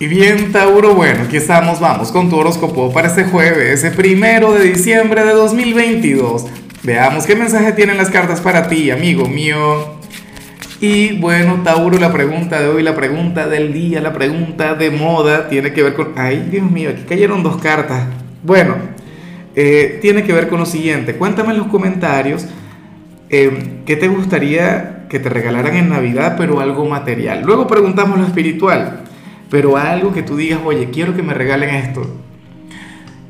Y bien, Tauro, bueno, aquí estamos, vamos con tu horóscopo para este jueves, ese primero de diciembre de 2022. Veamos qué mensaje tienen las cartas para ti, amigo mío. Y bueno, Tauro, la pregunta de hoy, la pregunta del día, la pregunta de moda, tiene que ver con... Ay, Dios mío, aquí cayeron dos cartas. Bueno, eh, tiene que ver con lo siguiente. Cuéntame en los comentarios eh, qué te gustaría que te regalaran en Navidad, pero algo material. Luego preguntamos lo espiritual pero algo que tú digas, oye, quiero que me regalen esto.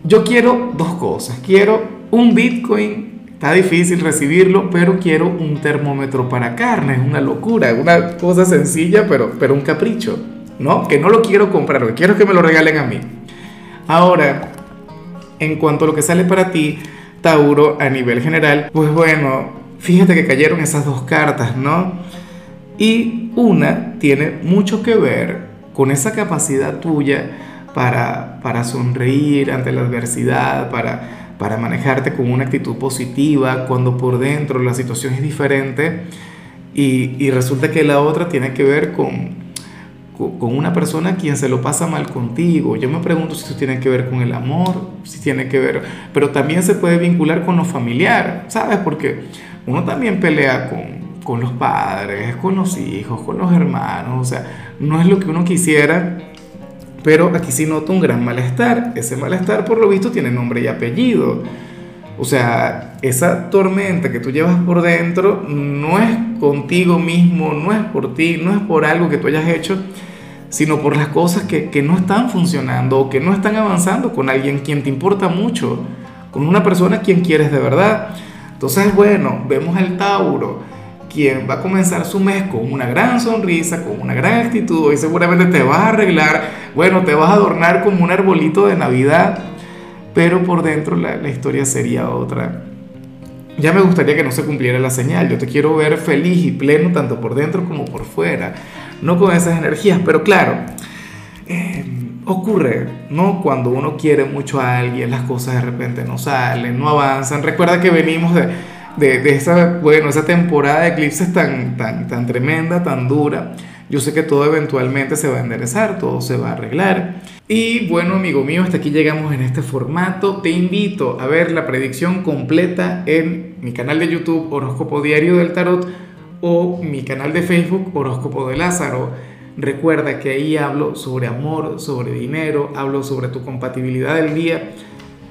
Yo quiero dos cosas. Quiero un Bitcoin, está difícil recibirlo, pero quiero un termómetro para carne, es una locura, una cosa sencilla, pero, pero un capricho, ¿no? Que no lo quiero comprar, quiero que me lo regalen a mí. Ahora, en cuanto a lo que sale para ti, Tauro, a nivel general, pues bueno, fíjate que cayeron esas dos cartas, ¿no? Y una tiene mucho que ver con esa capacidad tuya para, para sonreír ante la adversidad, para, para manejarte con una actitud positiva cuando por dentro la situación es diferente y, y resulta que la otra tiene que ver con, con una persona quien se lo pasa mal contigo. Yo me pregunto si eso tiene que ver con el amor, si tiene que ver, pero también se puede vincular con lo familiar, ¿sabes? Porque uno también pelea con, con los padres, con los hijos, con los hermanos, o sea, no es lo que uno quisiera, pero aquí sí noto un gran malestar. Ese malestar, por lo visto, tiene nombre y apellido. O sea, esa tormenta que tú llevas por dentro no es contigo mismo, no es por ti, no es por algo que tú hayas hecho, sino por las cosas que, que no están funcionando o que no están avanzando con alguien quien te importa mucho, con una persona quien quieres de verdad. Entonces, bueno, vemos el Tauro quien va a comenzar su mes con una gran sonrisa, con una gran actitud y seguramente te vas a arreglar, bueno, te vas a adornar como un arbolito de Navidad, pero por dentro la, historia sería otra. Ya me gustaría que no se cumpliera la señal, yo te quiero ver feliz y pleno tanto por dentro como por fuera, no con esas energías, pero claro, eh, ocurre, ¿no? Cuando uno quiere mucho a alguien, las cosas de repente no salen, no avanzan. Recuerda que venimos de esa, bueno, esa temporada de eclipses tan, tan, tan tremenda, tan dura. Yo sé que todo eventualmente se va a enderezar, todo se va a arreglar. Y bueno, amigo mío, hasta aquí llegamos en este formato. Te invito a ver la predicción completa en mi canal de YouTube Horóscopo Diario del Tarot o mi canal de Facebook Horóscopo de Lázaro. Recuerda que ahí hablo sobre amor, sobre dinero, hablo sobre tu compatibilidad del día